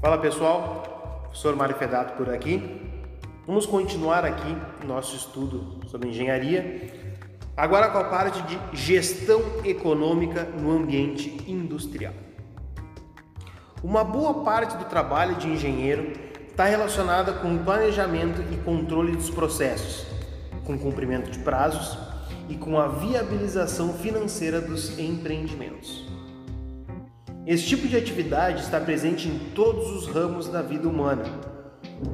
Fala pessoal, professor Mário Fedato por aqui. Vamos continuar aqui nosso estudo sobre engenharia, agora com a parte de gestão econômica no ambiente industrial. Uma boa parte do trabalho de engenheiro está relacionada com o planejamento e controle dos processos, com cumprimento de prazos e com a viabilização financeira dos empreendimentos. Esse tipo de atividade está presente em todos os ramos da vida humana,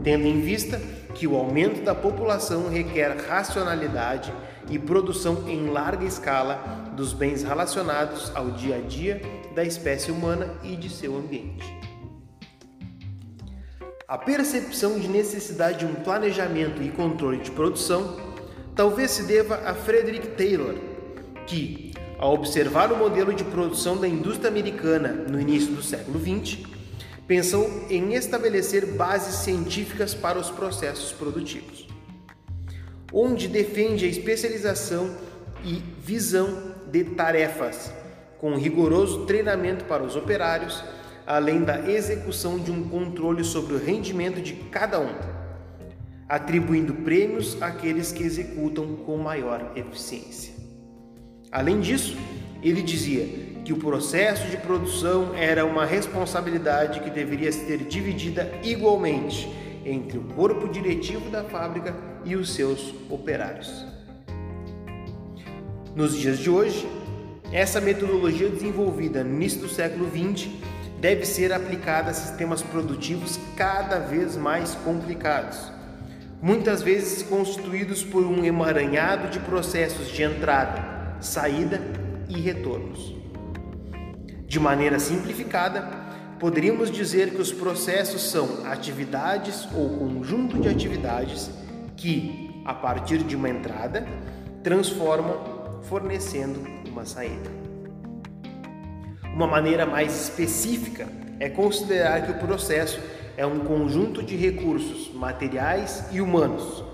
tendo em vista que o aumento da população requer racionalidade e produção em larga escala dos bens relacionados ao dia a dia da espécie humana e de seu ambiente. A percepção de necessidade de um planejamento e controle de produção talvez se deva a Frederick Taylor, que, ao observar o modelo de produção da indústria americana no início do século XX, pensou em estabelecer bases científicas para os processos produtivos, onde defende a especialização e visão de tarefas, com rigoroso treinamento para os operários, além da execução de um controle sobre o rendimento de cada um, atribuindo prêmios àqueles que executam com maior eficiência. Além disso, ele dizia que o processo de produção era uma responsabilidade que deveria ser dividida igualmente entre o corpo diretivo da fábrica e os seus operários. Nos dias de hoje, essa metodologia desenvolvida no início do século XX deve ser aplicada a sistemas produtivos cada vez mais complicados, muitas vezes constituídos por um emaranhado de processos de entrada, saída e retornos. De maneira simplificada, poderíamos dizer que os processos são atividades ou conjunto de atividades que, a partir de uma entrada, transformam fornecendo uma saída. Uma maneira mais específica é considerar que o processo é um conjunto de recursos materiais e humanos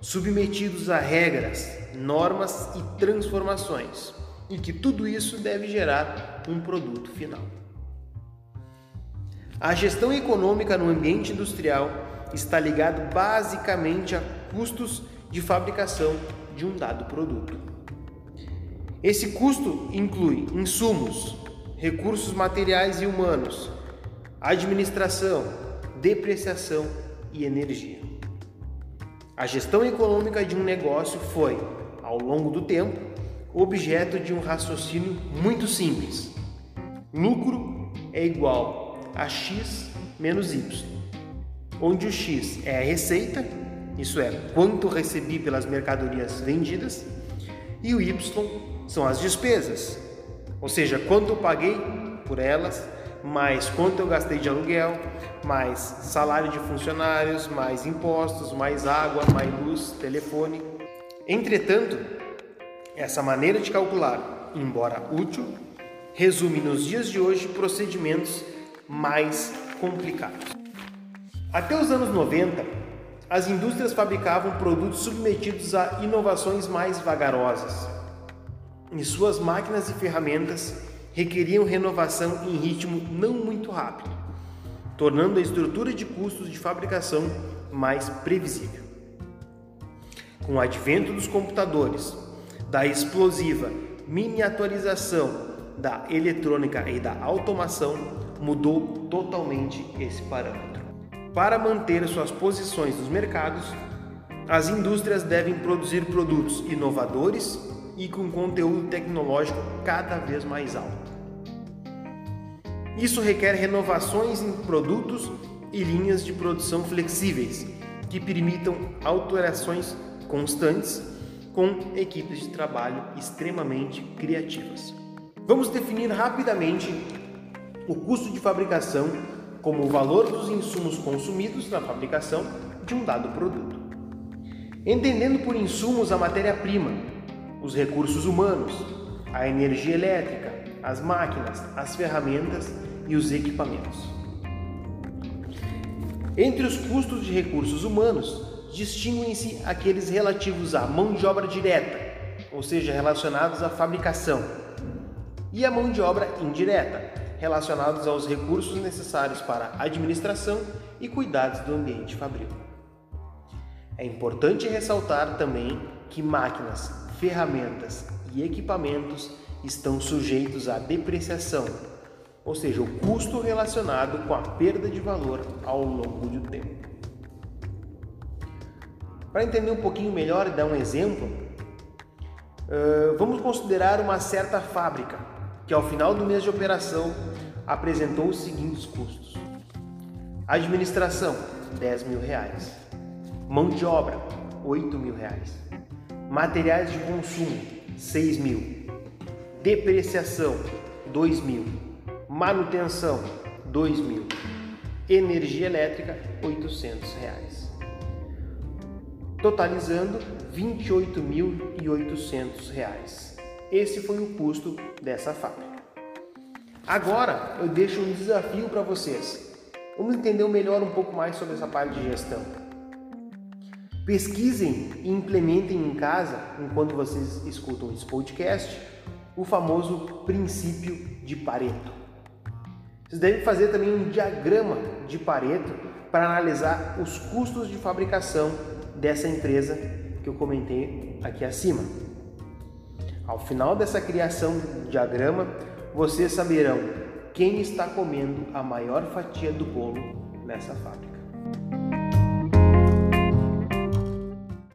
submetidos a regras, normas e transformações, e que tudo isso deve gerar um produto final. A gestão econômica no ambiente industrial está ligada basicamente a custos de fabricação de um dado produto. Esse custo inclui insumos, recursos materiais e humanos, administração, depreciação e energia. A gestão econômica de um negócio foi, ao longo do tempo, objeto de um raciocínio muito simples. Lucro é igual a x menos y, onde o x é a receita, isso é, quanto recebi pelas mercadorias vendidas, e o y são as despesas, ou seja, quanto eu paguei por elas mais quanto eu gastei de aluguel, mais salário de funcionários, mais impostos, mais água, mais luz, telefone. Entretanto, essa maneira de calcular, embora útil, resume nos dias de hoje procedimentos mais complicados. Até os anos 90, as indústrias fabricavam produtos submetidos a inovações mais vagarosas. Em suas máquinas e ferramentas requeriam renovação em ritmo não muito rápido, tornando a estrutura de custos de fabricação mais previsível. Com o advento dos computadores, da explosiva miniaturização da eletrônica e da automação, mudou totalmente esse parâmetro. Para manter suas posições nos mercados, as indústrias devem produzir produtos inovadores e com conteúdo tecnológico cada vez mais alto. Isso requer renovações em produtos e linhas de produção flexíveis, que permitam alterações constantes com equipes de trabalho extremamente criativas. Vamos definir rapidamente o custo de fabricação como o valor dos insumos consumidos na fabricação de um dado produto. Entendendo por insumos a matéria-prima, os recursos humanos, a energia elétrica, as máquinas, as ferramentas e os equipamentos. Entre os custos de recursos humanos, distinguem-se aqueles relativos à mão de obra direta, ou seja, relacionados à fabricação, e à mão de obra indireta, relacionados aos recursos necessários para administração e cuidados do ambiente fabril. É importante ressaltar também que máquinas, ferramentas e equipamentos estão sujeitos à depreciação, ou seja, o custo relacionado com a perda de valor ao longo do tempo. Para entender um pouquinho melhor e dar um exemplo, vamos considerar uma certa fábrica que ao final do mês de operação apresentou os seguintes custos: administração 10 mil reais, mão de obra 8 mil reais, materiais de consumo 6 mil, depreciação 2 mil, manutenção 2 mil, energia elétrica 800 reais, totalizando 28.800 reais. Esse foi o custo dessa fábrica. Agora eu deixo um desafio para vocês. Vamos entender melhor um pouco mais sobre essa parte de gestão. Pesquisem e implementem em casa, enquanto vocês escutam esse podcast, o famoso princípio de Pareto. Vocês devem fazer também um diagrama de Pareto para analisar os custos de fabricação dessa empresa que eu comentei aqui acima. Ao final dessa criação do diagrama, vocês saberão quem está comendo a maior fatia do bolo nessa fábrica.